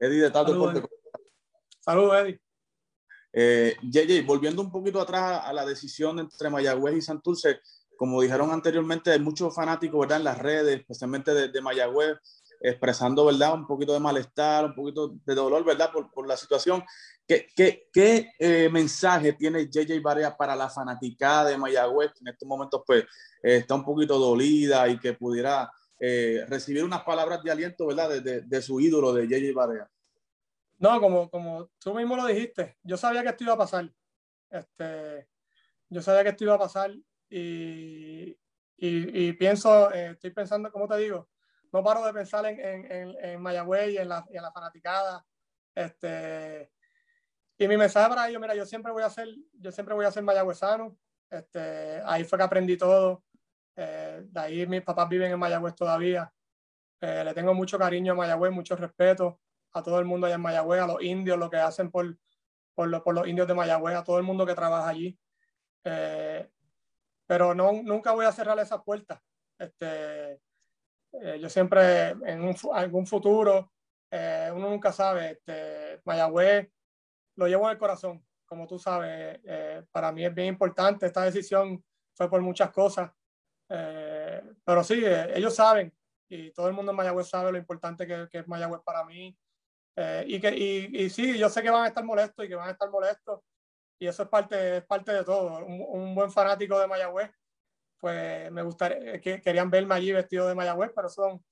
Eddie de Deporte. Saludos, Eddie. Eh, JJ, volviendo un poquito atrás a la decisión entre Mayagüez y Santurce, como dijeron anteriormente, hay muchos fanáticos ¿verdad? en las redes, especialmente de, de, Mayagüez, expresando ¿verdad? un poquito de malestar, un poquito de dolor ¿verdad? Por, por la situación. ¿Qué, qué, qué eh, mensaje tiene JJ Barea para la fanaticada de Mayagüez, que en estos momentos pues, eh, está un poquito dolida y que pudiera eh, recibir unas palabras de aliento ¿verdad? De, de, de su ídolo, de JJ Barea? No, como, como tú mismo lo dijiste, yo sabía que esto iba a pasar. Este, yo sabía que esto iba a pasar y, y, y pienso, eh, estoy pensando, como te digo, no paro de pensar en, en, en, en Mayagüez y en la, y en la fanaticada. Este, y mi mensaje para ellos, mira, yo siempre voy a ser, yo siempre voy a ser mayagüezano. Este, ahí fue que aprendí todo. Eh, de ahí mis papás viven en Mayagüez todavía. Eh, le tengo mucho cariño a Mayagüez, mucho respeto a todo el mundo allá en Mayagüez, a los indios, lo que hacen por, por, lo, por los indios de Mayagüez, a todo el mundo que trabaja allí. Eh, pero no, nunca voy a cerrar esas puertas. Este, eh, yo siempre, en un, algún futuro, eh, uno nunca sabe, este, Mayagüez lo llevo en el corazón, como tú sabes, eh, para mí es bien importante, esta decisión fue por muchas cosas, pero sí, ellos saben, y todo el mundo en Mayagüez sabe lo importante que, que es Mayagüez para mí, eh, y, que, y, y, sí, yo sé que van a estar molestos y que van a estar molestos. Y eso es parte, es parte de todo. Un, un buen fanático de Mayagüez, pues me gustaría, que querían verme allí vestido de Mayagüez, pero son,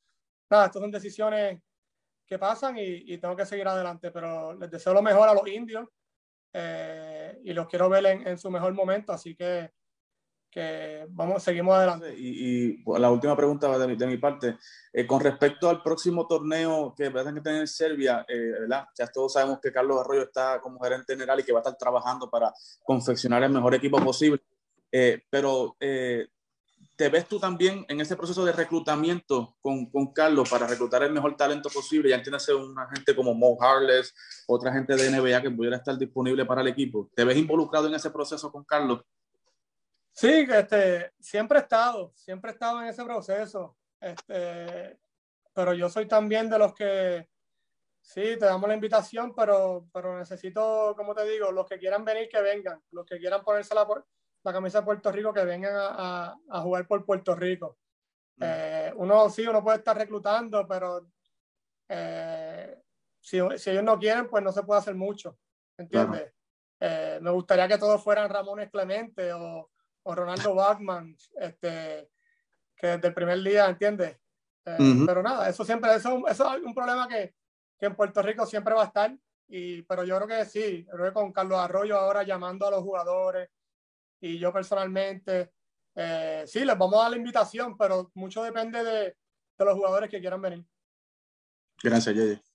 nada, estas son decisiones que pasan y, y tengo que seguir adelante. Pero les deseo lo mejor a los indios eh, y los quiero ver en, en su mejor momento. Así que que vamos, seguimos adelante. Y, y la última pregunta de mi, de mi parte, eh, con respecto al próximo torneo que van a tener en Serbia, eh, ¿verdad? Ya todos sabemos que Carlos Arroyo está como gerente general y que va a estar trabajando para confeccionar el mejor equipo posible, eh, pero eh, ¿te ves tú también en ese proceso de reclutamiento con, con Carlos para reclutar el mejor talento posible? Ya entiendes una gente como Mo Harless, otra gente de NBA que pudiera estar disponible para el equipo. ¿Te ves involucrado en ese proceso con Carlos? Sí, este, siempre he estado, siempre he estado en ese proceso. Este, pero yo soy también de los que, sí, te damos la invitación, pero, pero necesito, como te digo, los que quieran venir, que vengan. Los que quieran ponerse la, la camisa de Puerto Rico, que vengan a, a, a jugar por Puerto Rico. Mm. Eh, uno sí, uno puede estar reclutando, pero eh, si, si, ellos no quieren, pues no se puede hacer mucho. ¿Entiendes? Eh, me gustaría que todos fueran Ramones Clemente o o Ronaldo Bachman, este, que desde el primer día, ¿entiendes? Eh, uh -huh. Pero nada, eso siempre, eso, eso es un problema que, que, en Puerto Rico siempre va a estar, y, pero yo creo que sí, creo que con Carlos Arroyo ahora llamando a los jugadores, y yo personalmente, eh, sí, les vamos a dar la invitación, pero mucho depende de, de los jugadores que quieran venir. Gracias, Yeye.